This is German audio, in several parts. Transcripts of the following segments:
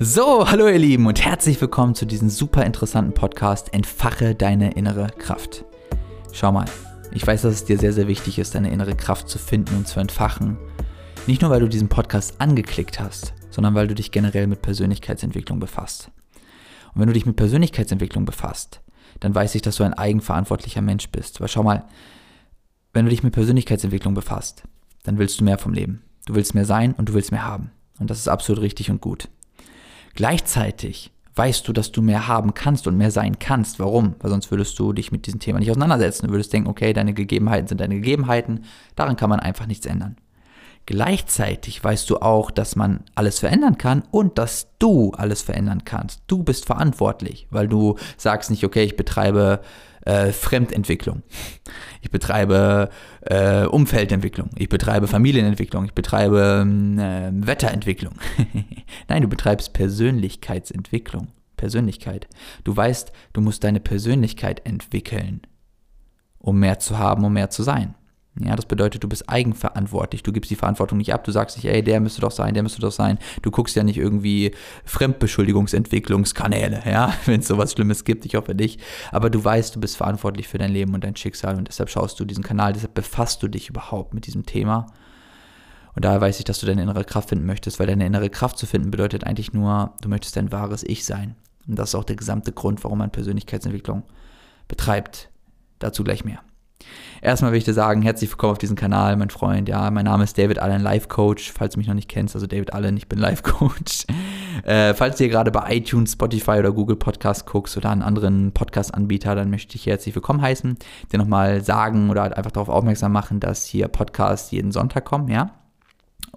So, hallo ihr Lieben und herzlich willkommen zu diesem super interessanten Podcast Entfache deine innere Kraft. Schau mal, ich weiß, dass es dir sehr, sehr wichtig ist, deine innere Kraft zu finden und zu entfachen. Nicht nur, weil du diesen Podcast angeklickt hast, sondern weil du dich generell mit Persönlichkeitsentwicklung befasst. Und wenn du dich mit Persönlichkeitsentwicklung befasst, dann weiß ich, dass du ein eigenverantwortlicher Mensch bist. Weil schau mal, wenn du dich mit Persönlichkeitsentwicklung befasst, dann willst du mehr vom Leben. Du willst mehr sein und du willst mehr haben. Und das ist absolut richtig und gut. Gleichzeitig weißt du, dass du mehr haben kannst und mehr sein kannst. Warum? Weil sonst würdest du dich mit diesem Thema nicht auseinandersetzen. Du würdest denken, okay, deine Gegebenheiten sind deine Gegebenheiten, daran kann man einfach nichts ändern. Gleichzeitig weißt du auch, dass man alles verändern kann und dass du alles verändern kannst. Du bist verantwortlich, weil du sagst nicht, okay, ich betreibe äh, Fremdentwicklung. Ich betreibe äh, Umfeldentwicklung. Ich betreibe Familienentwicklung. Ich betreibe äh, Wetterentwicklung. Nein, du betreibst Persönlichkeitsentwicklung. Persönlichkeit. Du weißt, du musst deine Persönlichkeit entwickeln, um mehr zu haben, um mehr zu sein. Ja, das bedeutet, du bist eigenverantwortlich. Du gibst die Verantwortung nicht ab. Du sagst nicht, ey, der müsste doch sein, der müsste doch sein. Du guckst ja nicht irgendwie Fremdbeschuldigungsentwicklungskanäle, ja, wenn es sowas Schlimmes gibt. Ich hoffe nicht. Aber du weißt, du bist verantwortlich für dein Leben und dein Schicksal und deshalb schaust du diesen Kanal, deshalb befasst du dich überhaupt mit diesem Thema. Und daher weiß ich, dass du deine innere Kraft finden möchtest, weil deine innere Kraft zu finden bedeutet eigentlich nur, du möchtest dein wahres Ich sein. Und das ist auch der gesamte Grund, warum man Persönlichkeitsentwicklung betreibt. Dazu gleich mehr. Erstmal will ich dir sagen, herzlich willkommen auf diesem Kanal, mein Freund. Ja, mein Name ist David Allen, Life Coach. Falls du mich noch nicht kennst, also David Allen, ich bin Life Coach. Äh, falls du hier gerade bei iTunes, Spotify oder Google Podcast guckst oder einen anderen Podcast-Anbieter, dann möchte ich herzlich willkommen heißen. Dir nochmal sagen oder halt einfach darauf aufmerksam machen, dass hier Podcasts jeden Sonntag kommen, ja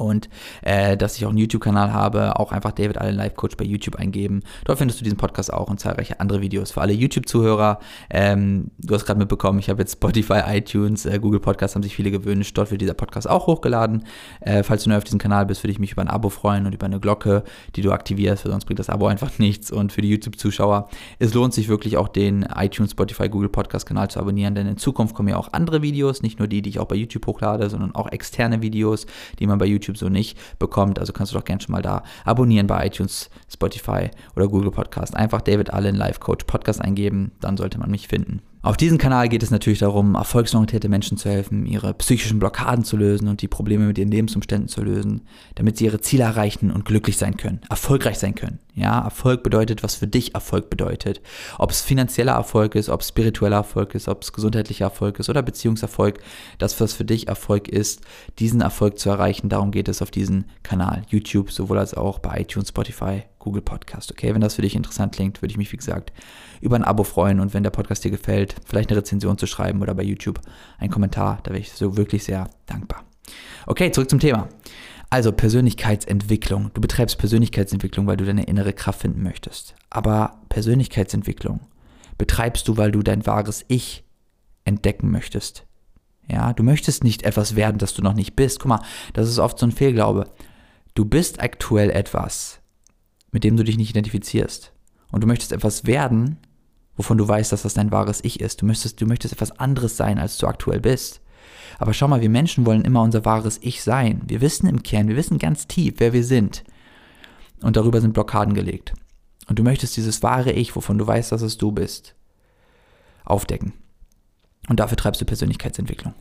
und äh, dass ich auch einen YouTube-Kanal habe, auch einfach David Allen Life Coach bei YouTube eingeben. Dort findest du diesen Podcast auch und zahlreiche andere Videos. Für alle YouTube-Zuhörer, ähm, du hast gerade mitbekommen, ich habe jetzt Spotify, iTunes, äh, Google Podcasts haben sich viele gewünscht. Dort wird dieser Podcast auch hochgeladen. Äh, falls du neu auf diesem Kanal bist, würde ich mich über ein Abo freuen und über eine Glocke, die du aktivierst, weil sonst bringt das Abo einfach nichts. Und für die YouTube-Zuschauer, es lohnt sich wirklich auch den iTunes, Spotify, Google Podcast-Kanal zu abonnieren, denn in Zukunft kommen ja auch andere Videos, nicht nur die, die ich auch bei YouTube hochlade, sondern auch externe Videos, die man bei YouTube YouTube so nicht bekommt. Also kannst du doch gerne schon mal da abonnieren bei iTunes, Spotify oder Google Podcast. Einfach David Allen Life Coach Podcast eingeben, dann sollte man mich finden. Auf diesem Kanal geht es natürlich darum, erfolgsorientierte Menschen zu helfen, ihre psychischen Blockaden zu lösen und die Probleme mit ihren Lebensumständen zu lösen, damit sie ihre Ziele erreichen und glücklich sein können, erfolgreich sein können. Ja, Erfolg bedeutet, was für dich Erfolg bedeutet. Ob es finanzieller Erfolg ist, ob es spiritueller Erfolg ist, ob es gesundheitlicher Erfolg ist oder Beziehungserfolg, das, was für dich Erfolg ist, diesen Erfolg zu erreichen, darum geht es auf diesem Kanal. YouTube, sowohl als auch bei iTunes, Spotify, Google Podcast. Okay, wenn das für dich interessant klingt, würde ich mich, wie gesagt, über ein Abo freuen und wenn der Podcast dir gefällt, vielleicht eine Rezension zu schreiben oder bei YouTube einen Kommentar. Da wäre ich so wirklich sehr dankbar. Okay, zurück zum Thema. Also Persönlichkeitsentwicklung. Du betreibst Persönlichkeitsentwicklung, weil du deine innere Kraft finden möchtest. Aber Persönlichkeitsentwicklung betreibst du, weil du dein wahres Ich entdecken möchtest. Ja, du möchtest nicht etwas werden, das du noch nicht bist. Guck mal, das ist oft so ein Fehlglaube. Du bist aktuell etwas, mit dem du dich nicht identifizierst. Und du möchtest etwas werden, wovon du weißt, dass das dein wahres Ich ist. Du möchtest, du möchtest etwas anderes sein, als du aktuell bist. Aber schau mal, wir Menschen wollen immer unser wahres Ich sein. Wir wissen im Kern, wir wissen ganz tief, wer wir sind. Und darüber sind Blockaden gelegt. Und du möchtest dieses wahre Ich, wovon du weißt, dass es du bist, aufdecken. Und dafür treibst du Persönlichkeitsentwicklung.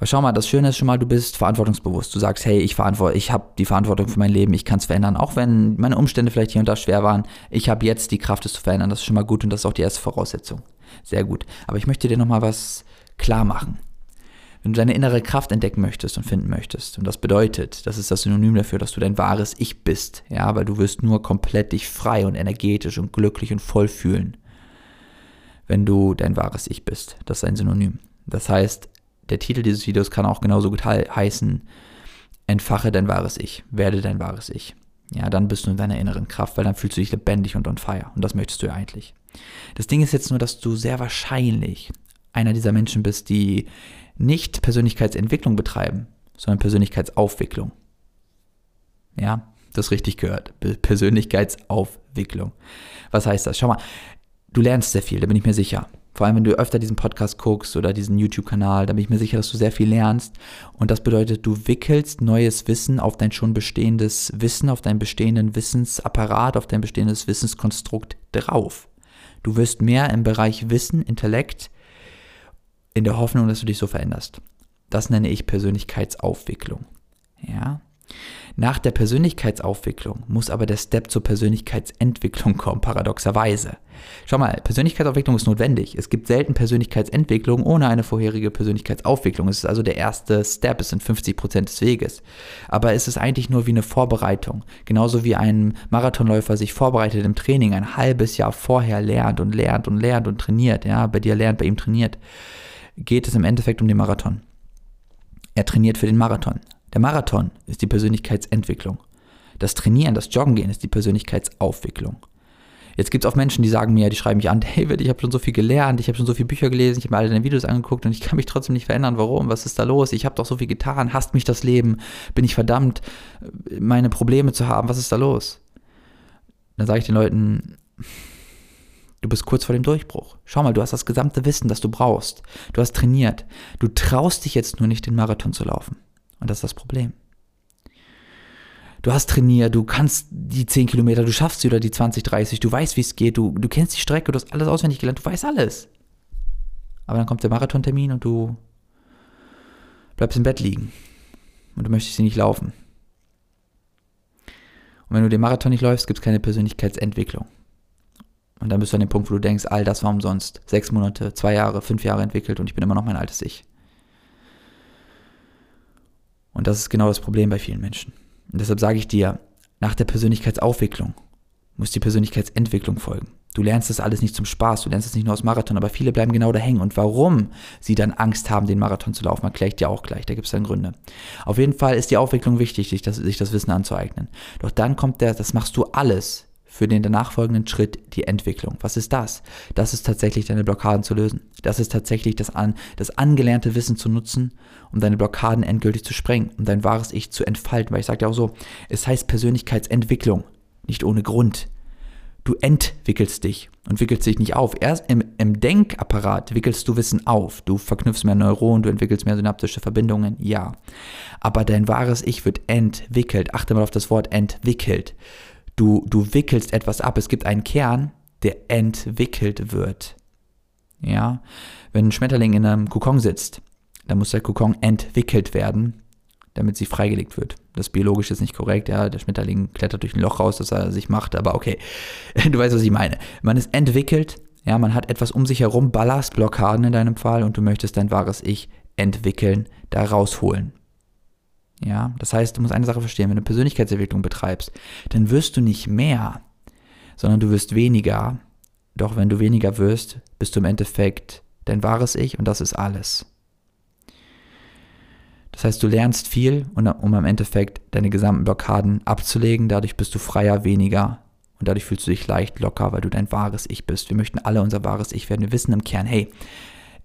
Weil schau mal, das Schöne ist schon mal, du bist verantwortungsbewusst. Du sagst, hey, ich verantworte, ich habe die Verantwortung für mein Leben, ich kann es verändern, auch wenn meine Umstände vielleicht hier und da schwer waren. Ich habe jetzt die Kraft, es zu verändern. Das ist schon mal gut und das ist auch die erste Voraussetzung. Sehr gut. Aber ich möchte dir noch mal was klar machen wenn du deine innere Kraft entdecken möchtest und finden möchtest, und das bedeutet, das ist das Synonym dafür, dass du dein wahres Ich bist, ja, weil du wirst nur komplett dich frei und energetisch und glücklich und voll fühlen, wenn du dein wahres Ich bist. Das ist ein Synonym. Das heißt, der Titel dieses Videos kann auch genauso gut heißen, entfache dein wahres Ich, werde dein wahres Ich. Ja, dann bist du in deiner inneren Kraft, weil dann fühlst du dich lebendig und on fire. Und das möchtest du ja eigentlich. Das Ding ist jetzt nur, dass du sehr wahrscheinlich einer dieser Menschen bist, die nicht Persönlichkeitsentwicklung betreiben, sondern Persönlichkeitsaufwicklung. Ja, das richtig gehört. Persönlichkeitsaufwicklung. Was heißt das? Schau mal, du lernst sehr viel, da bin ich mir sicher. Vor allem, wenn du öfter diesen Podcast guckst oder diesen YouTube-Kanal, da bin ich mir sicher, dass du sehr viel lernst. Und das bedeutet, du wickelst neues Wissen auf dein schon bestehendes Wissen, auf deinen bestehenden Wissensapparat, auf dein bestehendes Wissenskonstrukt drauf. Du wirst mehr im Bereich Wissen, Intellekt, in der Hoffnung, dass du dich so veränderst. Das nenne ich Persönlichkeitsaufwicklung. Ja? Nach der Persönlichkeitsaufwicklung muss aber der Step zur Persönlichkeitsentwicklung kommen, paradoxerweise. Schau mal, Persönlichkeitsaufwicklung ist notwendig. Es gibt selten Persönlichkeitsentwicklung ohne eine vorherige Persönlichkeitsaufwicklung. Es ist also der erste Step, es sind 50% des Weges. Aber es ist eigentlich nur wie eine Vorbereitung. Genauso wie ein Marathonläufer sich vorbereitet im Training, ein halbes Jahr vorher lernt und lernt und lernt und trainiert. Ja, bei dir lernt, bei ihm trainiert. Geht es im Endeffekt um den Marathon. Er trainiert für den Marathon. Der Marathon ist die Persönlichkeitsentwicklung. Das Trainieren, das Joggen gehen ist die Persönlichkeitsaufwicklung. Jetzt gibt es auch Menschen, die sagen mir, die schreiben mich an, David, ich habe schon so viel gelernt, ich habe schon so viele Bücher gelesen, ich habe mir alle deine Videos angeguckt und ich kann mich trotzdem nicht verändern. Warum? Was ist da los? Ich habe doch so viel getan, hasst mich das Leben, bin ich verdammt, meine Probleme zu haben, was ist da los? Dann sage ich den Leuten, du bist kurz vor dem Durchbruch. Schau mal, du hast das gesamte Wissen, das du brauchst. Du hast trainiert. Du traust dich jetzt nur nicht, den Marathon zu laufen. Und das ist das Problem. Du hast trainiert, du kannst die 10 Kilometer, du schaffst sie oder die 20, 30, du weißt, wie es geht, du, du kennst die Strecke, du hast alles auswendig gelernt, du weißt alles. Aber dann kommt der Marathontermin und du bleibst im Bett liegen und du möchtest sie nicht laufen. Und wenn du den Marathon nicht läufst, gibt es keine Persönlichkeitsentwicklung. Und dann bist du an dem Punkt, wo du denkst, all das war umsonst. Sechs Monate, zwei Jahre, fünf Jahre entwickelt und ich bin immer noch mein altes Ich. Und das ist genau das Problem bei vielen Menschen. Und deshalb sage ich dir, nach der Persönlichkeitsaufwicklung muss die Persönlichkeitsentwicklung folgen. Du lernst das alles nicht zum Spaß, du lernst das nicht nur aus Marathon, aber viele bleiben genau da hängen. Und warum sie dann Angst haben, den Marathon zu laufen, erkläre ich dir auch gleich. Da gibt es dann Gründe. Auf jeden Fall ist die Aufwicklung wichtig, sich das, sich das Wissen anzueignen. Doch dann kommt der, das machst du alles für den danach folgenden Schritt die Entwicklung. Was ist das? Das ist tatsächlich deine Blockaden zu lösen. Das ist tatsächlich das, an, das angelernte Wissen zu nutzen, um deine Blockaden endgültig zu sprengen, um dein wahres Ich zu entfalten. Weil ich sage ja auch so, es heißt Persönlichkeitsentwicklung, nicht ohne Grund. Du entwickelst dich und wickelst dich nicht auf. Erst im, im Denkapparat wickelst du Wissen auf. Du verknüpfst mehr Neuronen, du entwickelst mehr synaptische Verbindungen, ja. Aber dein wahres Ich wird entwickelt. Achte mal auf das Wort entwickelt. Du, du wickelst etwas ab. Es gibt einen Kern, der entwickelt wird. Ja, wenn ein Schmetterling in einem Kokon sitzt, dann muss der Kokon entwickelt werden, damit sie freigelegt wird. Das biologisch ist nicht korrekt, ja. Der Schmetterling klettert durch ein Loch raus, das er sich macht, aber okay. Du weißt, was ich meine. Man ist entwickelt, ja, man hat etwas um sich herum, Ballastblockaden in deinem Fall und du möchtest dein wahres Ich entwickeln, da rausholen. Ja, das heißt, du musst eine Sache verstehen, wenn du Persönlichkeitsentwicklung betreibst, dann wirst du nicht mehr, sondern du wirst weniger. Doch wenn du weniger wirst, bist du im Endeffekt dein wahres Ich und das ist alles. Das heißt, du lernst viel, um im Endeffekt deine gesamten Blockaden abzulegen. Dadurch bist du freier, weniger und dadurch fühlst du dich leicht locker, weil du dein wahres Ich bist. Wir möchten alle unser wahres Ich werden. Wir wissen im Kern, hey,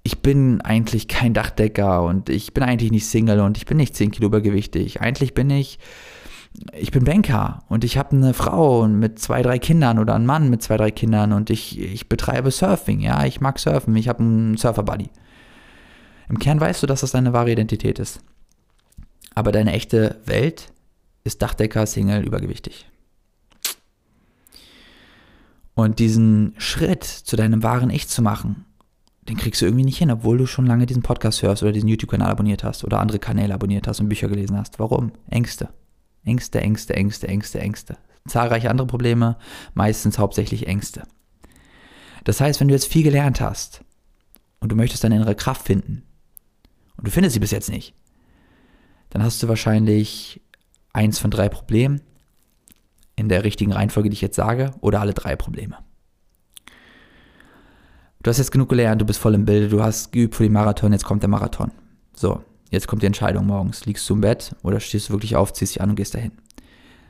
ich bin eigentlich kein Dachdecker und ich bin eigentlich nicht Single und ich bin nicht 10 Kilo übergewichtig. Eigentlich bin ich, ich bin Banker und ich habe eine Frau mit zwei, drei Kindern oder einen Mann mit zwei, drei Kindern und ich, ich betreibe Surfing, ja, ich mag Surfen, ich habe einen Surfer-Buddy. Im Kern weißt du, dass das deine wahre Identität ist. Aber deine echte Welt ist Dachdecker, Single, übergewichtig. Und diesen Schritt zu deinem wahren Ich zu machen, den kriegst du irgendwie nicht hin, obwohl du schon lange diesen Podcast hörst oder diesen YouTube-Kanal abonniert hast oder andere Kanäle abonniert hast und Bücher gelesen hast. Warum? Ängste. Ängste, Ängste, Ängste, Ängste, Ängste. Zahlreiche andere Probleme, meistens hauptsächlich Ängste. Das heißt, wenn du jetzt viel gelernt hast und du möchtest deine innere Kraft finden und du findest sie bis jetzt nicht, dann hast du wahrscheinlich eins von drei Problemen in der richtigen Reihenfolge, die ich jetzt sage, oder alle drei Probleme. Du hast jetzt genug gelernt, du bist voll im Bilde, du hast geübt für den Marathon, jetzt kommt der Marathon. So, jetzt kommt die Entscheidung morgens. Liegst du im Bett oder stehst du wirklich auf, ziehst dich an und gehst dahin?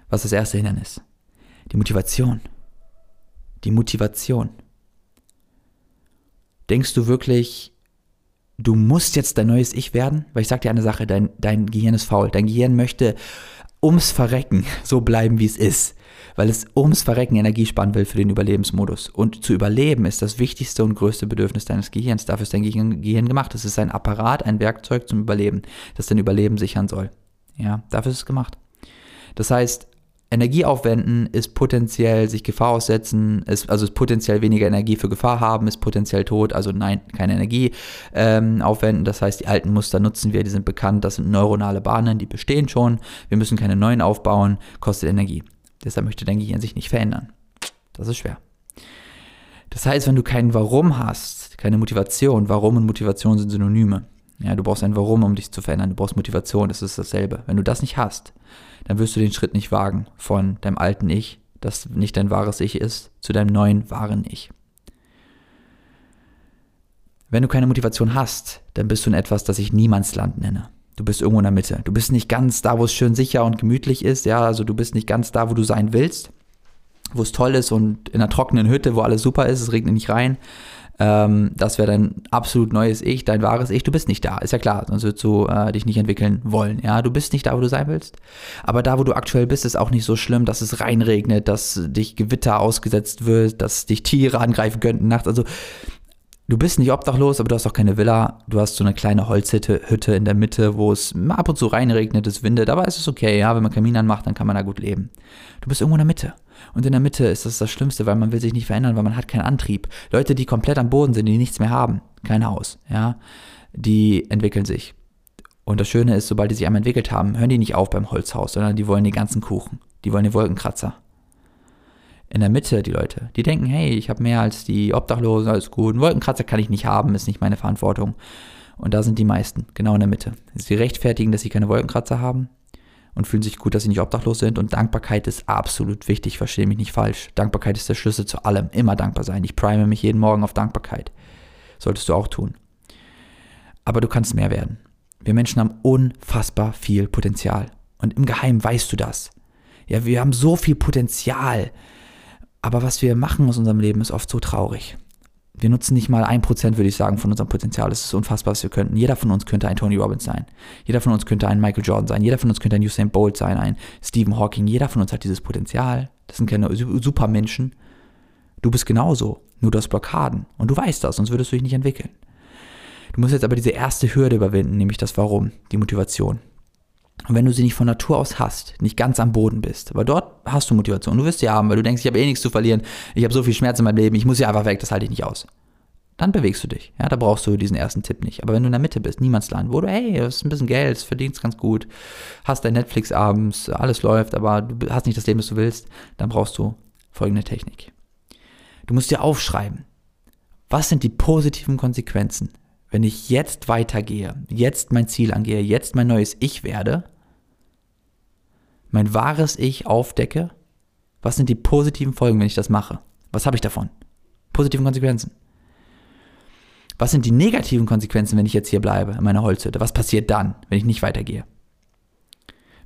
Was ist das erste Hindernis? Die Motivation. Die Motivation. Denkst du wirklich, du musst jetzt dein neues Ich werden? Weil ich sag dir eine Sache, dein, dein Gehirn ist faul. Dein Gehirn möchte ums Verrecken so bleiben, wie es ist. Weil es ums Verrecken Energie sparen will für den Überlebensmodus. Und zu überleben ist das wichtigste und größte Bedürfnis deines Gehirns. Dafür ist dein Gehirn gemacht. Es ist ein Apparat, ein Werkzeug zum Überleben, das dein Überleben sichern soll. Ja, dafür ist es gemacht. Das heißt, Energie aufwenden ist potenziell sich Gefahr aussetzen, ist, also ist potenziell weniger Energie für Gefahr haben, ist potenziell tot, also nein, keine Energie ähm, aufwenden. Das heißt, die alten Muster nutzen wir, die sind bekannt, das sind neuronale Bahnen, die bestehen schon. Wir müssen keine neuen aufbauen, kostet Energie. Deshalb möchte dein Gehirn sich nicht verändern. Das ist schwer. Das heißt, wenn du kein Warum hast, keine Motivation, Warum und Motivation sind Synonyme. Ja, du brauchst ein Warum, um dich zu verändern. Du brauchst Motivation, das ist dasselbe. Wenn du das nicht hast, dann wirst du den Schritt nicht wagen von deinem alten Ich, das nicht dein wahres Ich ist, zu deinem neuen wahren Ich. Wenn du keine Motivation hast, dann bist du in etwas, das ich Niemandsland nenne. Du bist irgendwo in der Mitte. Du bist nicht ganz da, wo es schön sicher und gemütlich ist. Ja, also du bist nicht ganz da, wo du sein willst, wo es toll ist und in einer trockenen Hütte, wo alles super ist, es regnet nicht rein. Ähm, das wäre dein absolut neues Ich, dein wahres Ich. Du bist nicht da, ist ja klar, sonst würdest du äh, dich nicht entwickeln wollen. Ja, du bist nicht da, wo du sein willst. Aber da, wo du aktuell bist, ist auch nicht so schlimm, dass es reinregnet, dass dich Gewitter ausgesetzt wird, dass dich Tiere angreifen könnten nachts. Also Du bist nicht obdachlos, aber du hast auch keine Villa. Du hast so eine kleine Holzhütte Hütte in der Mitte, wo es ab und zu reinregnet, es windet. Aber es ist okay, ja. Wenn man Kamin anmacht, dann kann man da gut leben. Du bist irgendwo in der Mitte. Und in der Mitte ist das das Schlimmste, weil man will sich nicht verändern, weil man hat keinen Antrieb. Leute, die komplett am Boden sind, die nichts mehr haben, kein Haus, ja, die entwickeln sich. Und das Schöne ist, sobald die sich einmal entwickelt haben, hören die nicht auf beim Holzhaus, sondern die wollen den ganzen Kuchen. Die wollen den Wolkenkratzer. In der Mitte, die Leute, die denken, hey, ich habe mehr als die Obdachlosen, alles gut. Einen Wolkenkratzer kann ich nicht haben, ist nicht meine Verantwortung. Und da sind die meisten, genau in der Mitte. Sie rechtfertigen, dass sie keine Wolkenkratzer haben und fühlen sich gut, dass sie nicht obdachlos sind. Und Dankbarkeit ist absolut wichtig, verstehe mich nicht falsch. Dankbarkeit ist der Schlüssel zu allem. Immer dankbar sein. Ich prime mich jeden Morgen auf Dankbarkeit. Solltest du auch tun. Aber du kannst mehr werden. Wir Menschen haben unfassbar viel Potenzial. Und im Geheimen weißt du das. Ja, wir haben so viel Potenzial. Aber was wir machen aus unserem Leben ist oft so traurig wir nutzen nicht mal ein Prozent, würde ich sagen, von unserem Potenzial. Es ist unfassbar, was wir könnten. Jeder von uns könnte ein Tony Robbins sein. Jeder von uns könnte ein Michael Jordan sein. Jeder von uns könnte ein Usain Bolt sein, ein Stephen Hawking. Jeder von uns hat dieses Potenzial. Das sind keine Supermenschen. Du bist genauso. Nur du hast Blockaden. Und du weißt das, sonst würdest du dich nicht entwickeln. Du musst jetzt aber diese erste Hürde überwinden, nämlich das Warum, die Motivation. Und wenn du sie nicht von Natur aus hast, nicht ganz am Boden bist, aber dort hast du Motivation, du wirst sie haben, weil du denkst, ich habe eh nichts zu verlieren, ich habe so viel Schmerz in meinem Leben, ich muss sie einfach weg, das halte ich nicht aus. Dann bewegst du dich. Ja, da brauchst du diesen ersten Tipp nicht. Aber wenn du in der Mitte bist, Niemandsland, wo du, hey, du hast ein bisschen Geld, verdienst ganz gut, hast dein Netflix abends, alles läuft, aber du hast nicht das Leben, das du willst, dann brauchst du folgende Technik. Du musst dir aufschreiben, was sind die positiven Konsequenzen, wenn ich jetzt weitergehe, jetzt mein Ziel angehe, jetzt mein neues Ich werde, mein wahres Ich aufdecke, was sind die positiven Folgen, wenn ich das mache? Was habe ich davon? Positiven Konsequenzen. Was sind die negativen Konsequenzen, wenn ich jetzt hier bleibe in meiner Holzhütte? Was passiert dann, wenn ich nicht weitergehe?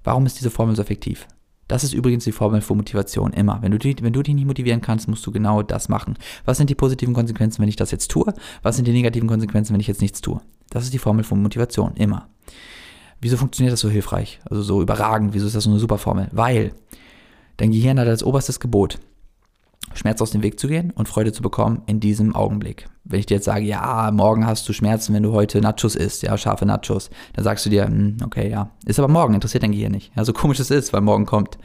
Warum ist diese Formel so effektiv? Das ist übrigens die Formel für Motivation immer. Wenn du, die, wenn du dich nicht motivieren kannst, musst du genau das machen. Was sind die positiven Konsequenzen, wenn ich das jetzt tue? Was sind die negativen Konsequenzen, wenn ich jetzt nichts tue? Das ist die Formel für Motivation, immer. Wieso funktioniert das so hilfreich? Also so überragend? Wieso ist das so eine super Formel? Weil dein Gehirn hat als oberstes Gebot, Schmerz aus dem Weg zu gehen und Freude zu bekommen in diesem Augenblick. Wenn ich dir jetzt sage, ja, morgen hast du Schmerzen, wenn du heute Nachos isst, ja, scharfe Nachos, dann sagst du dir, hm, okay, ja, ist aber morgen, interessiert dein Gehirn nicht. Ja, so komisch es ist, weil morgen kommt.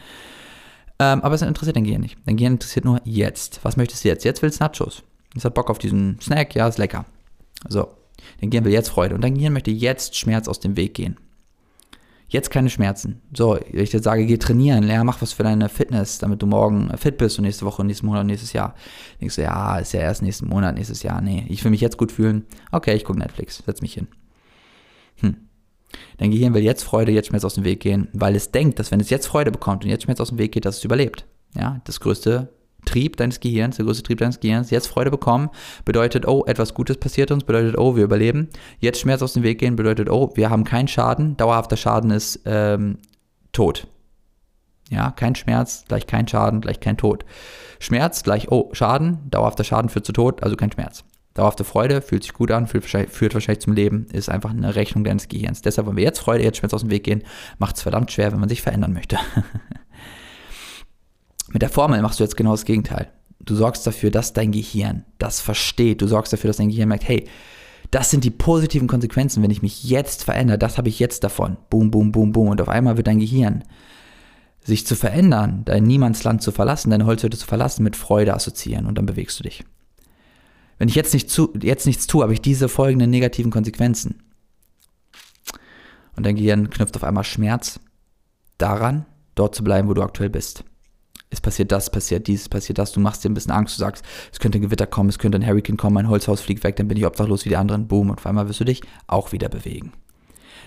Ähm, aber es interessiert dein Gehirn nicht. Dein Gehirn interessiert nur jetzt. Was möchtest du jetzt? Jetzt willst du Nachos. Es hat Bock auf diesen Snack, ja, ist lecker. So, dein Gehirn will jetzt Freude und dein Gehirn möchte jetzt Schmerz aus dem Weg gehen. Jetzt keine Schmerzen. So, ich jetzt sage, geh trainieren, ja, mach was für deine Fitness, damit du morgen fit bist und nächste Woche, nächsten Monat, nächstes Jahr. Denkst du, ja, ist ja erst nächsten Monat, nächstes Jahr. Nee, ich will mich jetzt gut fühlen. Okay, ich gucke Netflix, setz mich hin. Hm. Dein Gehirn will jetzt Freude, jetzt Schmerz aus dem Weg gehen, weil es denkt, dass wenn es jetzt Freude bekommt und jetzt Schmerz aus dem Weg geht, dass es überlebt. Ja, das größte Trieb deines Gehirns, der größte Trieb deines Gehirns, jetzt Freude bekommen, bedeutet, oh, etwas Gutes passiert uns, bedeutet, oh, wir überleben. Jetzt Schmerz aus dem Weg gehen, bedeutet, oh, wir haben keinen Schaden, dauerhafter Schaden ist ähm, Tod. Ja, kein Schmerz gleich kein Schaden gleich kein Tod. Schmerz gleich, oh, Schaden, dauerhafter Schaden führt zu Tod, also kein Schmerz. Dauerhafte Freude fühlt sich gut an, führt wahrscheinlich, führt wahrscheinlich zum Leben, ist einfach eine Rechnung deines Gehirns. Deshalb, wenn wir jetzt Freude, jetzt Schmerz aus dem Weg gehen, macht es verdammt schwer, wenn man sich verändern möchte. Mit der Formel machst du jetzt genau das Gegenteil. Du sorgst dafür, dass dein Gehirn das versteht. Du sorgst dafür, dass dein Gehirn merkt, hey, das sind die positiven Konsequenzen, wenn ich mich jetzt verändere. Das habe ich jetzt davon. Boom, boom, boom, boom. Und auf einmal wird dein Gehirn sich zu verändern, dein Niemandsland zu verlassen, deine Holzhütte zu verlassen, mit Freude assoziieren und dann bewegst du dich. Wenn ich jetzt, nicht zu, jetzt nichts tue, habe ich diese folgenden negativen Konsequenzen. Und dein Gehirn knüpft auf einmal Schmerz daran, dort zu bleiben, wo du aktuell bist es passiert das, passiert dies, passiert das, du machst dir ein bisschen Angst, du sagst, es könnte ein Gewitter kommen, es könnte ein Hurricane kommen, mein Holzhaus fliegt weg, dann bin ich obdachlos wie die anderen, boom, und auf einmal wirst du dich auch wieder bewegen.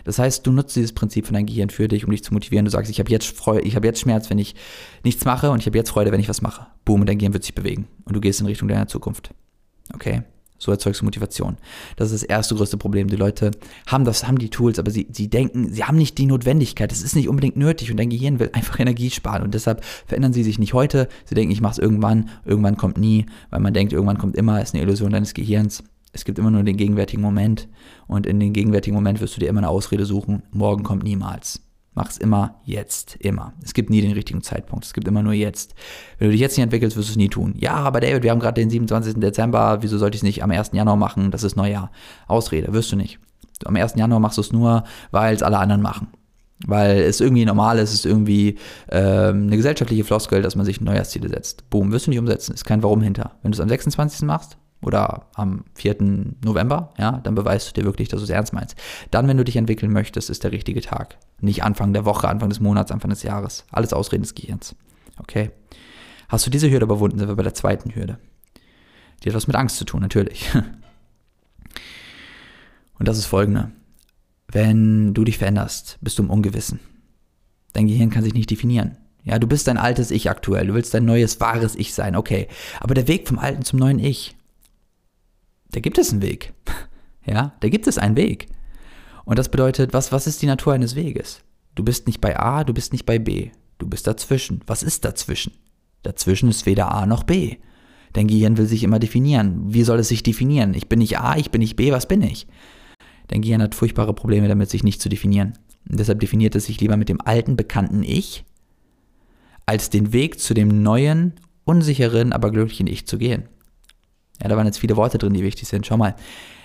Das heißt, du nutzt dieses Prinzip von deinem Gehirn für dich, um dich zu motivieren. Du sagst, ich habe jetzt habe jetzt Schmerz, wenn ich nichts mache und ich habe jetzt Freude, wenn ich was mache. Boom, und dein Gehirn wird sich bewegen und du gehst in Richtung deiner Zukunft. Okay? So erzeugst du Motivation. Das ist das erste größte Problem. Die Leute haben das, haben die Tools, aber sie, sie denken, sie haben nicht die Notwendigkeit. Es ist nicht unbedingt nötig und dein Gehirn will einfach Energie sparen und deshalb verändern sie sich nicht heute. Sie denken, ich mache es irgendwann, irgendwann kommt nie, weil man denkt, irgendwann kommt immer, ist eine Illusion deines Gehirns. Es gibt immer nur den gegenwärtigen Moment und in den gegenwärtigen Moment wirst du dir immer eine Ausrede suchen. Morgen kommt niemals. Mach es immer jetzt, immer. Es gibt nie den richtigen Zeitpunkt. Es gibt immer nur jetzt. Wenn du dich jetzt nicht entwickelst, wirst du es nie tun. Ja, aber David, wir haben gerade den 27. Dezember. Wieso sollte ich es nicht am 1. Januar machen? Das ist Neujahr. Ausrede, wirst du nicht. Am 1. Januar machst du es nur, weil es alle anderen machen. Weil es irgendwie normal ist, es ist irgendwie ähm, eine gesellschaftliche Floskel, dass man sich Neujahrsziele setzt. Boom, wirst du nicht umsetzen. Ist kein Warum hinter. Wenn du es am 26. machst, oder am 4. November, ja, dann beweist du dir wirklich, dass du es ernst meinst. Dann, wenn du dich entwickeln möchtest, ist der richtige Tag. Nicht Anfang der Woche, Anfang des Monats, Anfang des Jahres. Alles Ausreden des Gehirns. Okay? Hast du diese Hürde überwunden, sind wir bei der zweiten Hürde. Die hat was mit Angst zu tun, natürlich. Und das ist folgende. Wenn du dich veränderst, bist du im Ungewissen. Dein Gehirn kann sich nicht definieren. Ja, du bist dein altes Ich aktuell. Du willst dein neues, wahres Ich sein. Okay. Aber der Weg vom alten zum neuen Ich, da gibt es einen Weg. Ja, da gibt es einen Weg. Und das bedeutet, was, was ist die Natur eines Weges? Du bist nicht bei A, du bist nicht bei B. Du bist dazwischen. Was ist dazwischen? Dazwischen ist weder A noch B. Dein Gehirn will sich immer definieren. Wie soll es sich definieren? Ich bin nicht A, ich bin nicht B, was bin ich? Dein Gehirn hat furchtbare Probleme damit, sich nicht zu definieren. Und deshalb definiert es sich lieber mit dem alten, bekannten Ich, als den Weg zu dem neuen, unsicheren, aber glücklichen Ich zu gehen. Ja, da waren jetzt viele Worte drin, die wichtig sind. Schau mal,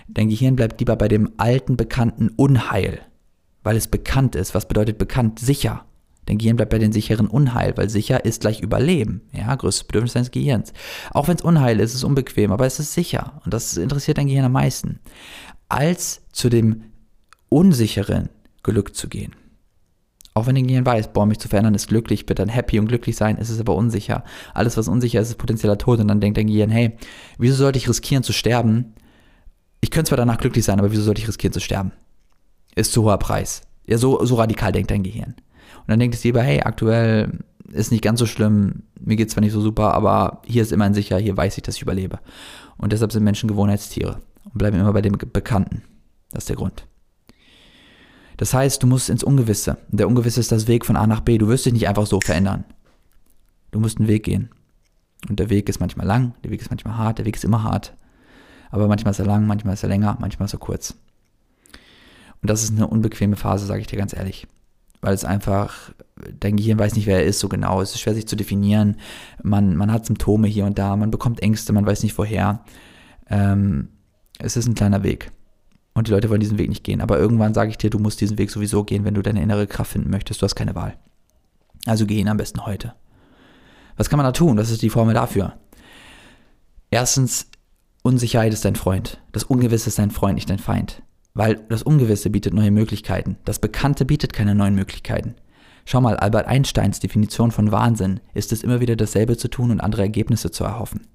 dein Gehirn bleibt lieber bei dem alten, bekannten Unheil, weil es bekannt ist. Was bedeutet bekannt? Sicher. Dein Gehirn bleibt bei den sicheren Unheil, weil sicher ist gleich Überleben. Ja, größtes Bedürfnis deines Gehirns. Auch wenn es Unheil ist, ist es unbequem, aber es ist sicher. Und das interessiert dein Gehirn am meisten. Als zu dem unsicheren Glück zu gehen. Auch wenn dein Gehirn weiß, boah, mich zu verändern ist glücklich, wird dann happy und glücklich sein, ist es aber unsicher. Alles, was unsicher ist, ist potenzieller Tod. Und dann denkt dein Gehirn, hey, wieso sollte ich riskieren zu sterben? Ich könnte zwar danach glücklich sein, aber wieso sollte ich riskieren zu sterben? Ist zu hoher Preis. Ja, so, so radikal denkt dein Gehirn. Und dann denkt es lieber, hey, aktuell ist nicht ganz so schlimm, mir geht zwar nicht so super, aber hier ist immerhin sicher, hier weiß ich, dass ich überlebe. Und deshalb sind Menschen Gewohnheitstiere und bleiben immer bei dem Bekannten. Das ist der Grund. Das heißt, du musst ins Ungewisse. Der Ungewisse ist das Weg von A nach B. Du wirst dich nicht einfach so verändern. Du musst einen Weg gehen. Und der Weg ist manchmal lang, der Weg ist manchmal hart, der Weg ist immer hart. Aber manchmal ist er lang, manchmal ist er länger, manchmal ist er kurz. Und das ist eine unbequeme Phase, sage ich dir ganz ehrlich. Weil es einfach, dein Gehirn weiß nicht, wer er ist so genau. Es ist schwer sich zu definieren. Man, man hat Symptome hier und da, man bekommt Ängste, man weiß nicht woher. Ähm, es ist ein kleiner Weg. Und die Leute wollen diesen Weg nicht gehen. Aber irgendwann sage ich dir, du musst diesen Weg sowieso gehen, wenn du deine innere Kraft finden möchtest. Du hast keine Wahl. Also geh ihn am besten heute. Was kann man da tun? Was ist die Formel dafür? Erstens, Unsicherheit ist dein Freund. Das Ungewisse ist dein Freund, nicht dein Feind. Weil das Ungewisse bietet neue Möglichkeiten. Das Bekannte bietet keine neuen Möglichkeiten. Schau mal, Albert Einsteins Definition von Wahnsinn ist es immer wieder dasselbe zu tun und andere Ergebnisse zu erhoffen.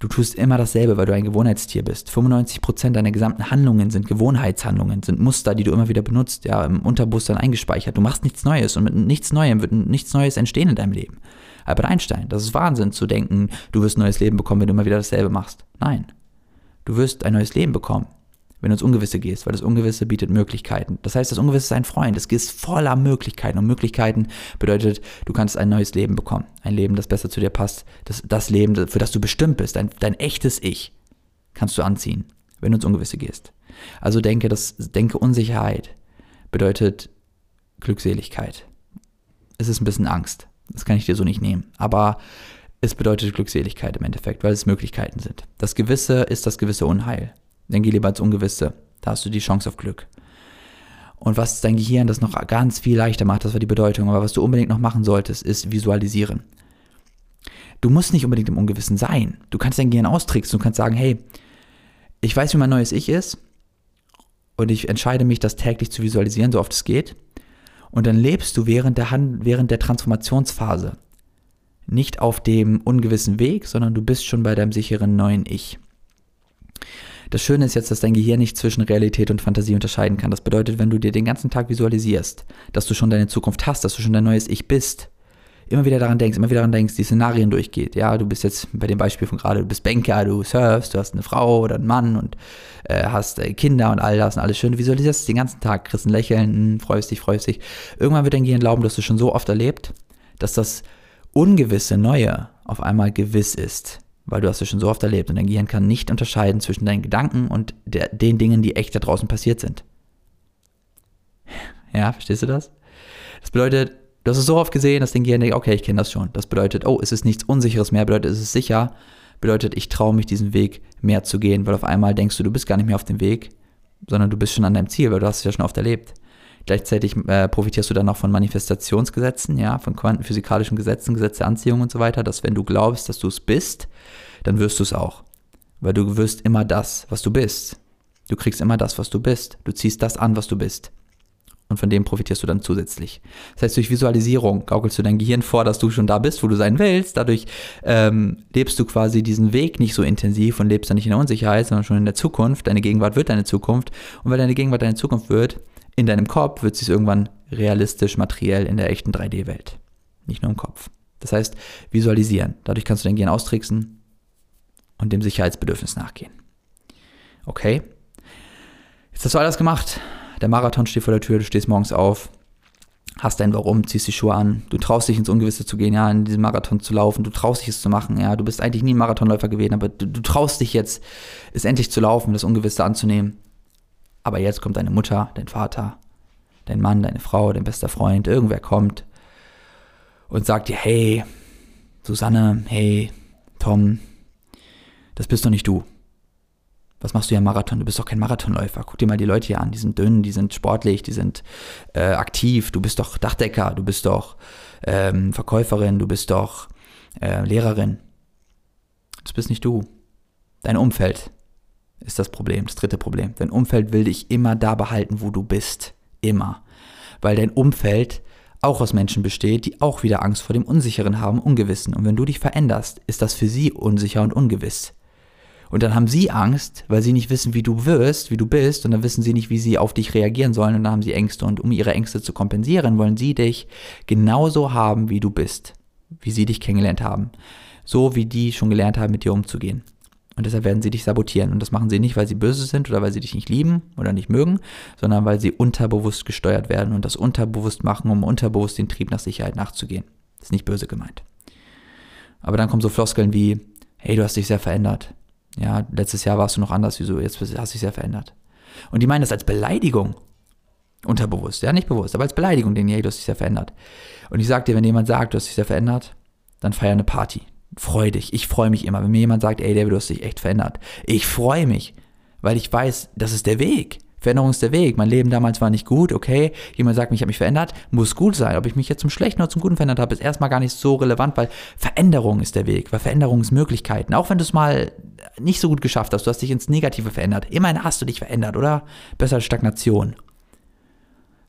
Du tust immer dasselbe, weil du ein Gewohnheitstier bist. 95% deiner gesamten Handlungen sind Gewohnheitshandlungen, sind Muster, die du immer wieder benutzt, ja, im Unterbewusstsein eingespeichert. Du machst nichts Neues und mit nichts Neuem wird nichts Neues entstehen in deinem Leben. Albert Einstein, das ist Wahnsinn zu denken, du wirst ein neues Leben bekommen, wenn du immer wieder dasselbe machst. Nein. Du wirst ein neues Leben bekommen, wenn du ins Ungewisse gehst, weil das Ungewisse bietet Möglichkeiten. Das heißt, das Ungewisse ist ein Freund, es ist voller Möglichkeiten. Und Möglichkeiten bedeutet, du kannst ein neues Leben bekommen. Ein Leben, das besser zu dir passt. Das, das Leben, für das du bestimmt bist, dein, dein echtes Ich, kannst du anziehen, wenn du ins Ungewisse gehst. Also denke, das, denke Unsicherheit bedeutet Glückseligkeit. Es ist ein bisschen Angst. Das kann ich dir so nicht nehmen. Aber es bedeutet Glückseligkeit im Endeffekt, weil es Möglichkeiten sind. Das Gewisse ist das gewisse Unheil. Dann geh lieber ins Ungewisse. Da hast du die Chance auf Glück. Und was dein Gehirn das noch ganz viel leichter macht, das war die Bedeutung, aber was du unbedingt noch machen solltest, ist visualisieren. Du musst nicht unbedingt im Ungewissen sein. Du kannst dein Gehirn austricksen. Du kannst sagen, hey, ich weiß, wie mein neues Ich ist und ich entscheide mich, das täglich zu visualisieren, so oft es geht. Und dann lebst du während der, Hand, während der Transformationsphase nicht auf dem ungewissen Weg, sondern du bist schon bei deinem sicheren neuen Ich. Das Schöne ist jetzt, dass dein Gehirn nicht zwischen Realität und Fantasie unterscheiden kann. Das bedeutet, wenn du dir den ganzen Tag visualisierst, dass du schon deine Zukunft hast, dass du schon dein neues Ich bist, immer wieder daran denkst, immer wieder daran denkst, die Szenarien durchgeht. Ja, du bist jetzt bei dem Beispiel von gerade, du bist Banker, du surfst, du hast eine Frau oder einen Mann und äh, hast äh, Kinder und all das und alles schön. Du visualisierst es den ganzen Tag, kriegst ein Lächeln, mh, freust dich, freust dich. Irgendwann wird dein Gehirn glauben, dass du schon so oft erlebt, dass das ungewisse Neue auf einmal gewiss ist weil du hast es schon so oft erlebt und dein Gehirn kann nicht unterscheiden zwischen deinen Gedanken und der, den Dingen, die echt da draußen passiert sind. Ja, verstehst du das? Das bedeutet, du hast es so oft gesehen, dass dein Gehirn denkt, okay, ich kenne das schon. Das bedeutet, oh, es ist nichts Unsicheres mehr, bedeutet, es ist sicher, bedeutet, ich traue mich diesen Weg mehr zu gehen, weil auf einmal denkst du, du bist gar nicht mehr auf dem Weg, sondern du bist schon an deinem Ziel, weil du hast es ja schon oft erlebt. Gleichzeitig äh, profitierst du dann noch von Manifestationsgesetzen, ja, von quantenphysikalischen Gesetzen, Gesetze Anziehung und so weiter, dass wenn du glaubst, dass du es bist, dann wirst du es auch. Weil du wirst immer das, was du bist. Du kriegst immer das, was du bist. Du ziehst das an, was du bist. Und von dem profitierst du dann zusätzlich. Das heißt, durch Visualisierung gaukelst du dein Gehirn vor, dass du schon da bist, wo du sein willst. Dadurch ähm, lebst du quasi diesen Weg nicht so intensiv und lebst dann nicht in der Unsicherheit, sondern schon in der Zukunft. Deine Gegenwart wird deine Zukunft. Und weil deine Gegenwart deine Zukunft wird, in deinem Kopf wird sich irgendwann realistisch, materiell in der echten 3D-Welt. Nicht nur im Kopf. Das heißt, visualisieren. Dadurch kannst du dein Gehirn austricksen und dem Sicherheitsbedürfnis nachgehen. Okay? Jetzt hast du alles gemacht. Der Marathon steht vor der Tür, du stehst morgens auf, hast dein Warum, ziehst die Schuhe an, du traust dich ins Ungewisse zu gehen, ja, in diesem Marathon zu laufen, du traust dich es zu machen, ja, du bist eigentlich nie ein Marathonläufer gewesen, aber du, du traust dich jetzt, es endlich zu laufen, das Ungewisse anzunehmen. Aber jetzt kommt deine Mutter, dein Vater, dein Mann, deine Frau, dein bester Freund, irgendwer kommt und sagt dir, hey, Susanne, hey, Tom, das bist doch nicht du. Was machst du im Marathon? Du bist doch kein Marathonläufer. Guck dir mal die Leute hier an. Die sind dünn, die sind sportlich, die sind äh, aktiv. Du bist doch Dachdecker, du bist doch ähm, Verkäuferin, du bist doch äh, Lehrerin. Das bist nicht du. Dein Umfeld, ist das Problem, das dritte Problem. Dein Umfeld will dich immer da behalten, wo du bist. Immer. Weil dein Umfeld auch aus Menschen besteht, die auch wieder Angst vor dem Unsicheren haben, Ungewissen. Und wenn du dich veränderst, ist das für sie unsicher und ungewiss. Und dann haben sie Angst, weil sie nicht wissen, wie du wirst, wie du bist, und dann wissen sie nicht, wie sie auf dich reagieren sollen, und dann haben sie Ängste. Und um ihre Ängste zu kompensieren, wollen sie dich genauso haben, wie du bist, wie sie dich kennengelernt haben. So wie die schon gelernt haben, mit dir umzugehen. Und deshalb werden sie dich sabotieren. Und das machen sie nicht, weil sie böse sind oder weil sie dich nicht lieben oder nicht mögen, sondern weil sie unterbewusst gesteuert werden und das unterbewusst machen, um unterbewusst den Trieb nach Sicherheit nachzugehen. Das ist nicht böse gemeint. Aber dann kommen so Floskeln wie, hey, du hast dich sehr verändert. Ja, letztes Jahr warst du noch anders, wieso, jetzt hast du dich sehr verändert. Und die meinen das als Beleidigung. Unterbewusst, ja, nicht bewusst, aber als Beleidigung, den, hey, du hast dich sehr verändert. Und ich sag dir, wenn jemand sagt, du hast dich sehr verändert, dann feier eine Party freu dich. Ich freue mich immer, wenn mir jemand sagt, ey David, du hast dich echt verändert. Ich freue mich, weil ich weiß, das ist der Weg. Veränderung ist der Weg. Mein Leben damals war nicht gut, okay. Jemand sagt ich habe mich verändert, muss gut sein. Ob ich mich jetzt zum Schlechten oder zum Guten verändert habe, ist erstmal gar nicht so relevant, weil Veränderung ist der Weg, weil Veränderung ist Möglichkeiten. Auch wenn du es mal nicht so gut geschafft hast, du hast dich ins Negative verändert. Immerhin hast du dich verändert, oder? Besser als Stagnation.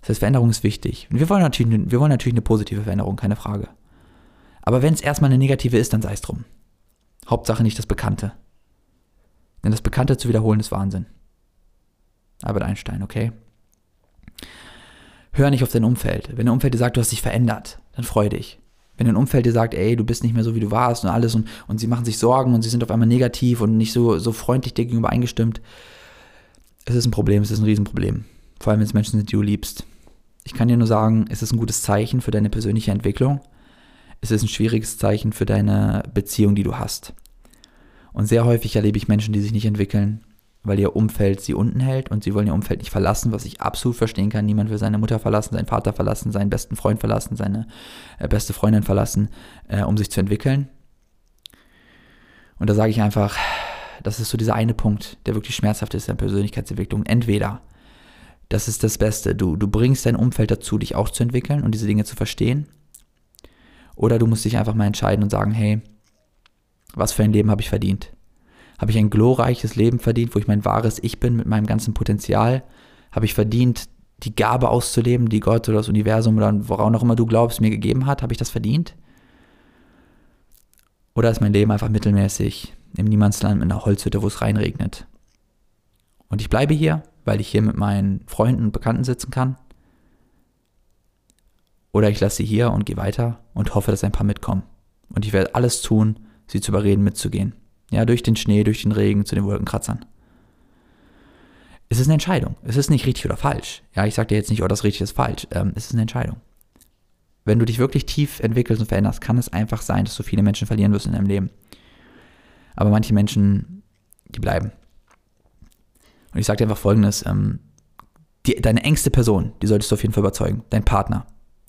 Das heißt, Veränderung ist wichtig. Und wir wollen natürlich, wir wollen natürlich eine positive Veränderung, keine Frage. Aber wenn es erstmal eine negative ist, dann sei es drum. Hauptsache nicht das Bekannte. Denn das Bekannte zu wiederholen ist Wahnsinn. Albert Einstein, okay? Hör nicht auf dein Umfeld. Wenn dein Umfeld dir sagt, du hast dich verändert, dann freu dich. Wenn dein Umfeld dir sagt, ey, du bist nicht mehr so, wie du warst und alles und, und sie machen sich Sorgen und sie sind auf einmal negativ und nicht so, so freundlich dir gegenüber eingestimmt, es ist ein Problem, es ist ein Riesenproblem. Vor allem, wenn es Menschen sind, die du liebst. Ich kann dir nur sagen, es ist ein gutes Zeichen für deine persönliche Entwicklung es ist ein schwieriges Zeichen für deine Beziehung, die du hast. Und sehr häufig erlebe ich Menschen, die sich nicht entwickeln, weil ihr Umfeld sie unten hält und sie wollen ihr Umfeld nicht verlassen, was ich absolut verstehen kann. Niemand will seine Mutter verlassen, seinen Vater verlassen, seinen besten Freund verlassen, seine äh, beste Freundin verlassen, äh, um sich zu entwickeln. Und da sage ich einfach, das ist so dieser eine Punkt, der wirklich schmerzhaft ist in der Persönlichkeitsentwicklung. Entweder, das ist das Beste, du, du bringst dein Umfeld dazu, dich auch zu entwickeln und diese Dinge zu verstehen. Oder du musst dich einfach mal entscheiden und sagen, hey, was für ein Leben habe ich verdient? Habe ich ein glorreiches Leben verdient, wo ich mein wahres Ich bin mit meinem ganzen Potenzial? Habe ich verdient, die Gabe auszuleben, die Gott oder das Universum oder woran auch immer du glaubst, mir gegeben hat? Habe ich das verdient? Oder ist mein Leben einfach mittelmäßig im Niemandsland mit einer Holzhütte, wo es reinregnet? Und ich bleibe hier, weil ich hier mit meinen Freunden und Bekannten sitzen kann? Oder ich lasse sie hier und gehe weiter und hoffe, dass ein paar mitkommen. Und ich werde alles tun, sie zu überreden, mitzugehen. Ja, durch den Schnee, durch den Regen, zu den Wolkenkratzern. Es ist eine Entscheidung. Es ist nicht richtig oder falsch. Ja, ich sage dir jetzt nicht, oh, das richtig, ist falsch. Ähm, es ist eine Entscheidung. Wenn du dich wirklich tief entwickelst und veränderst, kann es einfach sein, dass du viele Menschen verlieren wirst in deinem Leben. Aber manche Menschen, die bleiben. Und ich sage dir einfach folgendes: ähm, die, Deine engste Person, die solltest du auf jeden Fall überzeugen. Dein Partner.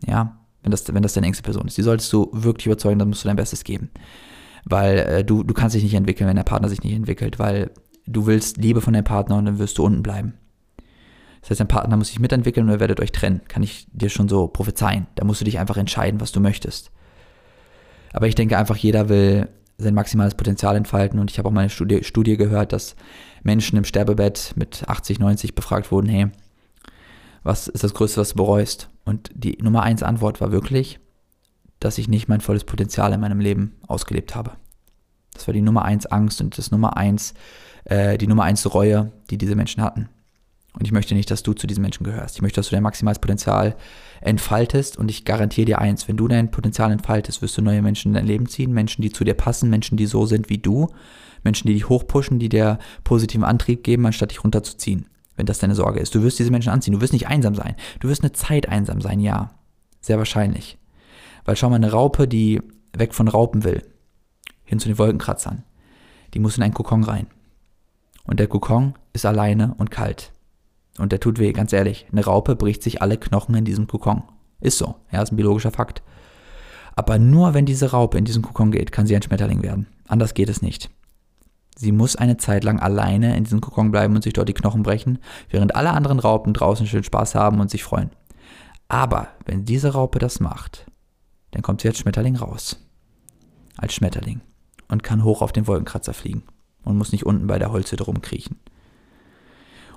Ja, wenn das, wenn das deine engste Person ist. Die solltest du wirklich überzeugen, dann musst du dein Bestes geben weil äh, du, du kannst dich nicht entwickeln, wenn der Partner sich nicht entwickelt, weil du willst Liebe von deinem Partner und dann wirst du unten bleiben. Das heißt, dein Partner muss sich mitentwickeln und ihr werdet euch trennen. Kann ich dir schon so prophezeien. Da musst du dich einfach entscheiden, was du möchtest. Aber ich denke einfach, jeder will sein maximales Potenzial entfalten und ich habe auch mal eine Studie, Studie gehört, dass Menschen im Sterbebett mit 80, 90 befragt wurden, hey, was ist das Größte, was du bereust? Und die Nummer eins Antwort war wirklich, dass ich nicht mein volles Potenzial in meinem Leben ausgelebt habe. Das war die Nummer eins Angst und das Nummer eins, äh, die Nummer eins Reue, die diese Menschen hatten. Und ich möchte nicht, dass du zu diesen Menschen gehörst. Ich möchte, dass du dein maximales Potenzial entfaltest und ich garantiere dir eins, wenn du dein Potenzial entfaltest, wirst du neue Menschen in dein Leben ziehen, Menschen, die zu dir passen, Menschen, die so sind wie du, Menschen, die dich hochpushen, die dir positiven Antrieb geben, anstatt dich runterzuziehen, wenn das deine Sorge ist. Du wirst diese Menschen anziehen, du wirst nicht einsam sein. Du wirst eine Zeit einsam sein, ja. Sehr wahrscheinlich. Weil schau mal, eine Raupe, die weg von Raupen will, hin zu den Wolkenkratzern, die muss in einen Kokon rein. Und der Kokon ist alleine und kalt. Und der tut weh, ganz ehrlich. Eine Raupe bricht sich alle Knochen in diesem Kokon. Ist so, ja, ist ein biologischer Fakt. Aber nur wenn diese Raupe in diesen Kokon geht, kann sie ein Schmetterling werden. Anders geht es nicht. Sie muss eine Zeit lang alleine in diesem Kokon bleiben und sich dort die Knochen brechen, während alle anderen Raupen draußen schön Spaß haben und sich freuen. Aber wenn diese Raupe das macht, dann kommt sie als Schmetterling raus. Als Schmetterling. Und kann hoch auf den Wolkenkratzer fliegen. Und muss nicht unten bei der Holzhütte rumkriechen.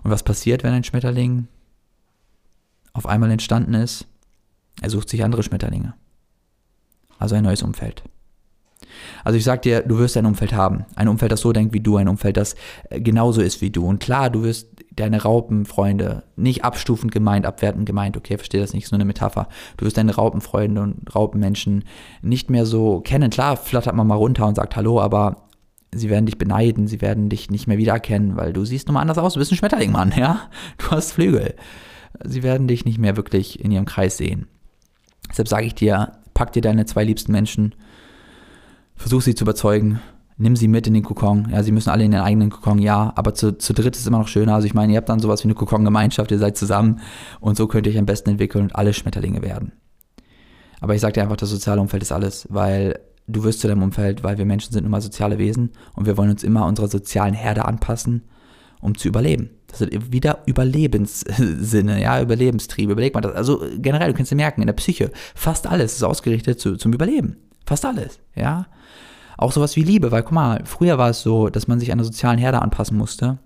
Und was passiert, wenn ein Schmetterling auf einmal entstanden ist? Er sucht sich andere Schmetterlinge. Also ein neues Umfeld. Also ich sag dir, du wirst ein Umfeld haben. Ein Umfeld, das so denkt wie du, ein Umfeld, das äh, genauso ist wie du. Und klar, du wirst deine Raupenfreunde nicht abstufend gemeint, abwertend gemeint, okay, verstehe das nicht, ist nur eine Metapher. Du wirst deine Raupenfreunde und Raupenmenschen nicht mehr so kennen. Klar, flattert man mal runter und sagt Hallo, aber sie werden dich beneiden, sie werden dich nicht mehr wiedererkennen, weil du siehst nun mal anders aus. Du bist ein Schmetterling, Mann, ja? Du hast Flügel. Sie werden dich nicht mehr wirklich in ihrem Kreis sehen. Deshalb sage ich dir, pack dir deine zwei liebsten Menschen, versuch sie zu überzeugen, nimm sie mit in den Kokon. Ja, sie müssen alle in den eigenen Kokon, ja, aber zu, zu dritt ist es immer noch schöner. Also ich meine, ihr habt dann sowas wie eine Kokon-Gemeinschaft, ihr seid zusammen und so könnt ihr euch am besten entwickeln und alle Schmetterlinge werden. Aber ich sage dir einfach, das soziale Umfeld ist alles, weil du wirst zu deinem Umfeld, weil wir Menschen sind immer soziale Wesen und wir wollen uns immer unserer sozialen Herde anpassen, um zu überleben. Das sind wieder Überlebenssinne, ja, Überlebenstriebe. Überleg mal das. Also generell, du kannst dir merken, in der Psyche, fast alles ist ausgerichtet zu, zum Überleben. Fast alles, ja. Auch sowas wie Liebe, weil guck mal, früher war es so, dass man sich einer sozialen Herde anpassen musste,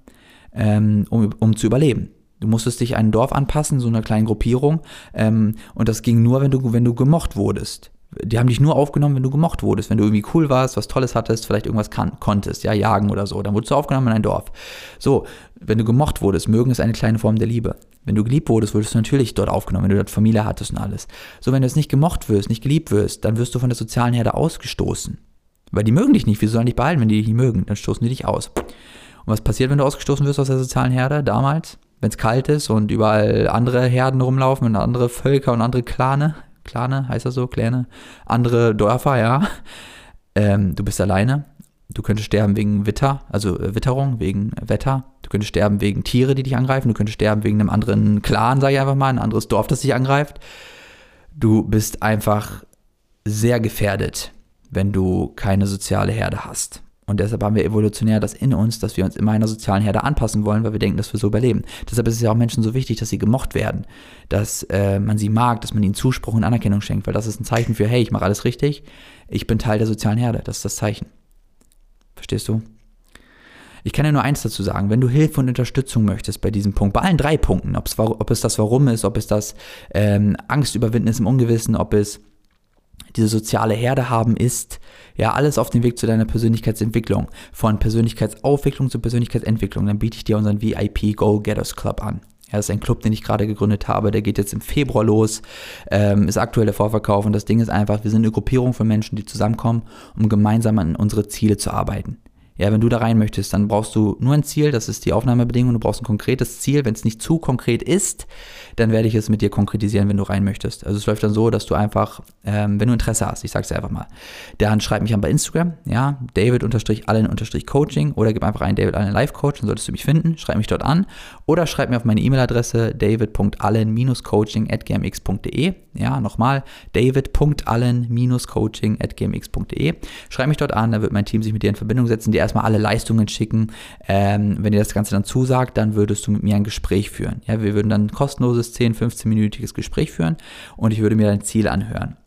ähm, um, um zu überleben. Du musstest dich einem Dorf anpassen, so einer kleinen Gruppierung, ähm, und das ging nur, wenn du, wenn du gemocht wurdest. Die haben dich nur aufgenommen, wenn du gemocht wurdest, wenn du irgendwie cool warst, was Tolles hattest, vielleicht irgendwas kann, konntest, ja, jagen oder so. Dann wurdest du aufgenommen in ein Dorf. So, wenn du gemocht wurdest, mögen ist eine kleine Form der Liebe. Wenn du geliebt wurdest, wurdest du natürlich dort aufgenommen, wenn du dort Familie hattest und alles. So, wenn du jetzt nicht gemocht wirst, nicht geliebt wirst, dann wirst du von der sozialen Herde ausgestoßen. Weil die mögen dich nicht. Wieso sollen dich behalten, wenn die dich nicht mögen? Dann stoßen die dich aus. Und was passiert, wenn du ausgestoßen wirst aus der sozialen Herde damals? Wenn es kalt ist und überall andere Herden rumlaufen und andere Völker und andere Clane, Clane heißt das so, Kläne, andere Dörfer, ja. Ähm, du bist alleine. Du könntest sterben wegen Witter, also äh, Witterung, wegen Wetter. Du könntest sterben wegen Tiere, die dich angreifen. Du könntest sterben wegen einem anderen Clan, sage ich einfach mal, ein anderes Dorf, das dich angreift. Du bist einfach sehr gefährdet, wenn du keine soziale Herde hast. Und deshalb haben wir evolutionär das in uns, dass wir uns immer einer sozialen Herde anpassen wollen, weil wir denken, dass wir so überleben. Deshalb ist es ja auch Menschen so wichtig, dass sie gemocht werden, dass äh, man sie mag, dass man ihnen Zuspruch und Anerkennung schenkt, weil das ist ein Zeichen für, hey, ich mache alles richtig, ich bin Teil der sozialen Herde. Das ist das Zeichen. Verstehst du? Ich kann ja nur eins dazu sagen, wenn du Hilfe und Unterstützung möchtest bei diesem Punkt, bei allen drei Punkten, ob es das Warum ist, ob es das ähm, Angst überwinden ist im Ungewissen, ob es diese soziale Herde haben ist, ja, alles auf dem Weg zu deiner Persönlichkeitsentwicklung. Von Persönlichkeitsaufwicklung zu Persönlichkeitsentwicklung. Dann biete ich dir unseren VIP Goal Getters Club an. Ja, das ist ein Club, den ich gerade gegründet habe. Der geht jetzt im Februar los, ähm, ist aktuell der Vorverkauf. Und das Ding ist einfach, wir sind eine Gruppierung von Menschen, die zusammenkommen, um gemeinsam an unsere Ziele zu arbeiten. Ja, wenn du da rein möchtest, dann brauchst du nur ein Ziel, das ist die Aufnahmebedingung, du brauchst ein konkretes Ziel. Wenn es nicht zu konkret ist, dann werde ich es mit dir konkretisieren, wenn du rein möchtest. Also es läuft dann so, dass du einfach, ähm, wenn du Interesse hast, ich sag's dir einfach mal, dann schreib mich an bei Instagram, ja, David-Allen-Coaching oder gib einfach ein David Allen Live Coach, dann solltest du mich finden, schreib mich dort an oder schreib mir auf meine E-Mail-Adresse david.allen-coaching.gmx.de, ja, nochmal, david.allen-coaching.gmx.de, schreib mich dort an, dann wird mein Team sich mit dir in Verbindung setzen, dir erstmal alle Leistungen schicken. Ähm, wenn dir das Ganze dann zusagt, dann würdest du mit mir ein Gespräch führen. Ja, wir würden dann ein kostenloses 10, 15-minütiges Gespräch führen und ich würde mir dein Ziel anhören.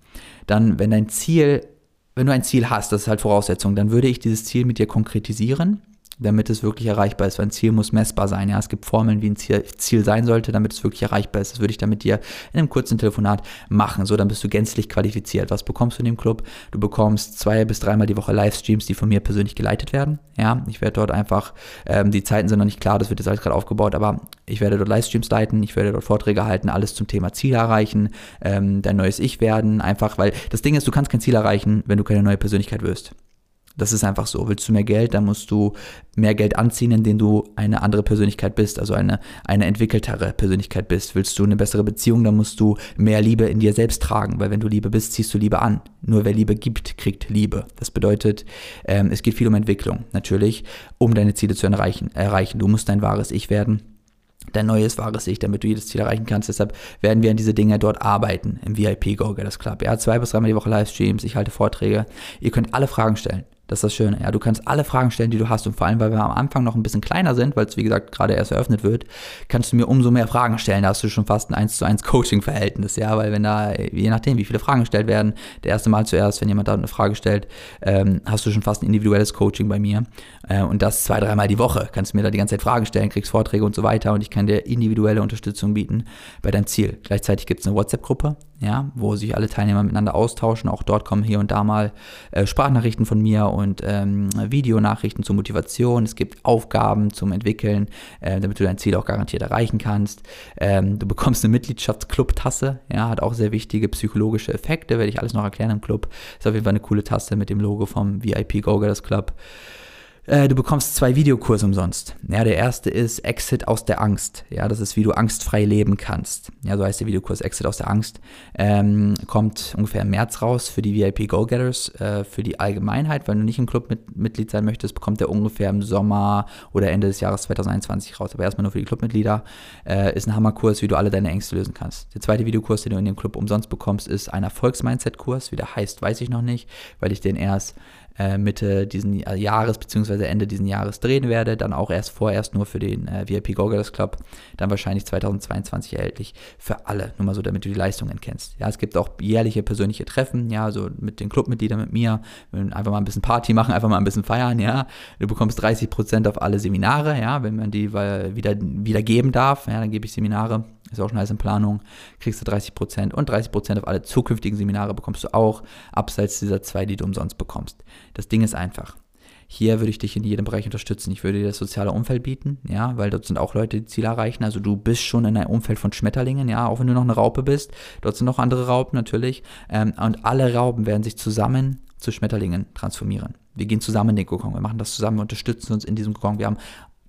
Dann, wenn dein Ziel, wenn du ein Ziel hast, das ist halt Voraussetzung, dann würde ich dieses Ziel mit dir konkretisieren damit es wirklich erreichbar ist. Weil ein Ziel muss messbar sein. Ja, es gibt Formeln, wie ein Ziel, Ziel sein sollte, damit es wirklich erreichbar ist. Das würde ich dann mit dir in einem kurzen Telefonat machen. So, dann bist du gänzlich qualifiziert. Was bekommst du in dem Club? Du bekommst zwei bis dreimal die Woche Livestreams, die von mir persönlich geleitet werden. Ja, ich werde dort einfach, ähm, die Zeiten sind noch nicht klar, das wird jetzt alles gerade aufgebaut, aber ich werde dort Livestreams leiten, ich werde dort Vorträge halten, alles zum Thema Ziel erreichen, ähm, dein neues Ich werden, einfach, weil das Ding ist, du kannst kein Ziel erreichen, wenn du keine neue Persönlichkeit wirst. Das ist einfach so. Willst du mehr Geld, dann musst du mehr Geld anziehen, indem du eine andere Persönlichkeit bist, also eine, eine entwickeltere Persönlichkeit bist. Willst du eine bessere Beziehung, dann musst du mehr Liebe in dir selbst tragen, weil wenn du Liebe bist, ziehst du Liebe an. Nur wer Liebe gibt, kriegt Liebe. Das bedeutet, ähm, es geht viel um Entwicklung, natürlich, um deine Ziele zu erreichen. erreichen. Du musst dein wahres Ich werden dein neues wahres Ich, damit du jedes Ziel erreichen kannst. Deshalb werden wir an diese Dinge dort arbeiten im VIP Go Get Club. Ja, zwei bis dreimal die Woche Livestreams, ich halte Vorträge. Ihr könnt alle Fragen stellen. Das ist das Schöne. Ja, du kannst alle Fragen stellen, die du hast. Und vor allem, weil wir am Anfang noch ein bisschen kleiner sind, weil es wie gesagt gerade erst eröffnet wird, kannst du mir umso mehr Fragen stellen. Da hast du schon fast ein 1 zu 1 Coaching-Verhältnis. Ja, weil wenn da, je nachdem, wie viele Fragen gestellt werden, der erste Mal zuerst, wenn jemand da eine Frage stellt, ähm, hast du schon fast ein individuelles Coaching bei mir. Äh, und das zwei, dreimal die Woche. Kannst du mir da die ganze Zeit Fragen stellen, kriegst Vorträge und so weiter. Und ich kann dir individuelle Unterstützung bieten bei deinem Ziel. Gleichzeitig gibt es eine WhatsApp-Gruppe, ja, wo sich alle Teilnehmer miteinander austauschen. Auch dort kommen hier und da mal äh, Sprachnachrichten von mir und ähm, Videonachrichten zur Motivation. Es gibt Aufgaben zum Entwickeln, äh, damit du dein Ziel auch garantiert erreichen kannst. Ähm, du bekommst eine Mitgliedschaftsclub-Tasse, ja, hat auch sehr wichtige psychologische Effekte, werde ich alles noch erklären im Club. Ist auf jeden Fall eine coole Tasse mit dem Logo vom VIP Go Girls Club. Äh, du bekommst zwei Videokurse umsonst. Ja, der erste ist Exit aus der Angst. Ja, das ist, wie du angstfrei leben kannst. Ja, so heißt der Videokurs Exit aus der Angst. Ähm, kommt ungefähr im März raus für die VIP Go-Getters, äh, für die Allgemeinheit. Wenn du nicht im Club mit, Mitglied sein möchtest, bekommt der ungefähr im Sommer oder Ende des Jahres 2021 raus. Aber erstmal nur für die Clubmitglieder. Äh, ist ein Hammerkurs, wie du alle deine Ängste lösen kannst. Der zweite Videokurs, den du in dem Club umsonst bekommst, ist ein Erfolgsmindset-Kurs. Wie der heißt, weiß ich noch nicht, weil ich den erst äh, Mitte diesen Jahres bzw. Ende diesen Jahres drehen werde. Dann auch erst vorerst nur für den äh, VIP Goggles Club. Dann wahrscheinlich 2022 erhältlich für alle. Nur mal so, damit du die Leistungen kennst. Ja, es gibt auch jährliche persönliche Treffen, ja, so mit den Clubmitgliedern, mit mir. Einfach mal ein bisschen Party machen, einfach mal ein bisschen feiern, ja. Du bekommst 30% auf alle Seminare, ja, wenn man die wieder, wieder geben darf, ja, dann gebe ich Seminare ist auch schon alles in Planung, kriegst du 30% und 30% auf alle zukünftigen Seminare bekommst du auch, abseits dieser zwei, die du umsonst bekommst. Das Ding ist einfach. Hier würde ich dich in jedem Bereich unterstützen. Ich würde dir das soziale Umfeld bieten, ja, weil dort sind auch Leute, die Ziele erreichen. Also du bist schon in einem Umfeld von Schmetterlingen, ja, auch wenn du noch eine Raupe bist. Dort sind noch andere Raupen natürlich. Ähm, und alle Raupen werden sich zusammen zu Schmetterlingen transformieren. Wir gehen zusammen in den Kokon, wir machen das zusammen, wir unterstützen uns in diesem Kokon. Wir haben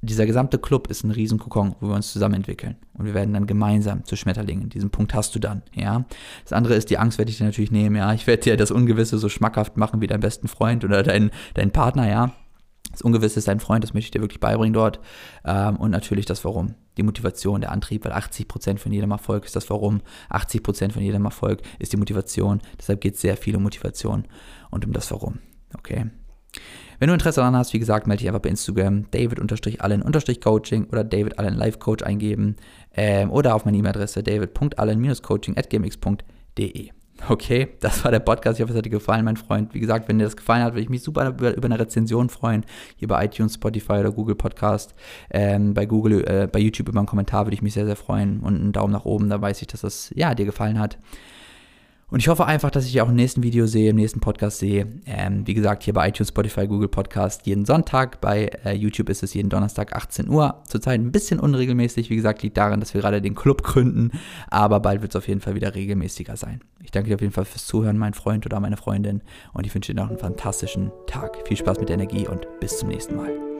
dieser gesamte Club ist ein riesen Kokon, wo wir uns zusammen entwickeln. Und wir werden dann gemeinsam zu Schmetterlingen. Diesen Punkt hast du dann, ja. Das andere ist, die Angst werde ich dir natürlich nehmen, ja. Ich werde dir das Ungewisse so schmackhaft machen wie dein besten Freund oder dein, dein Partner, ja. Das Ungewisse ist dein Freund, das möchte ich dir wirklich beibringen dort. Ähm, und natürlich das Warum, die Motivation, der Antrieb, weil 80% von jedem Erfolg ist das Warum, 80% von jedem Erfolg ist die Motivation. Deshalb geht es sehr viel um Motivation und um das Warum. Okay. Wenn du Interesse daran hast, wie gesagt, melde dich einfach bei Instagram david-allen-coaching oder david-allen-live-coach eingeben ähm, oder auf meine E-Mail-Adresse david.allen-coaching.gmx.de. Okay, das war der Podcast. Ich hoffe, es hat dir gefallen, mein Freund. Wie gesagt, wenn dir das gefallen hat, würde ich mich super über, über eine Rezension freuen. Hier bei iTunes, Spotify oder Google Podcast. Ähm, bei Google, äh, bei YouTube über einen Kommentar würde ich mich sehr, sehr freuen. Und einen Daumen nach oben, da weiß ich, dass das ja, dir gefallen hat. Und ich hoffe einfach, dass ich auch im nächsten Video sehe, im nächsten Podcast sehe. Ähm, wie gesagt, hier bei iTunes, Spotify, Google Podcast jeden Sonntag. Bei äh, YouTube ist es jeden Donnerstag 18 Uhr. Zurzeit ein bisschen unregelmäßig. Wie gesagt, liegt daran, dass wir gerade den Club gründen. Aber bald wird es auf jeden Fall wieder regelmäßiger sein. Ich danke dir auf jeden Fall fürs Zuhören, mein Freund oder meine Freundin. Und ich wünsche dir noch einen fantastischen Tag. Viel Spaß mit der Energie und bis zum nächsten Mal.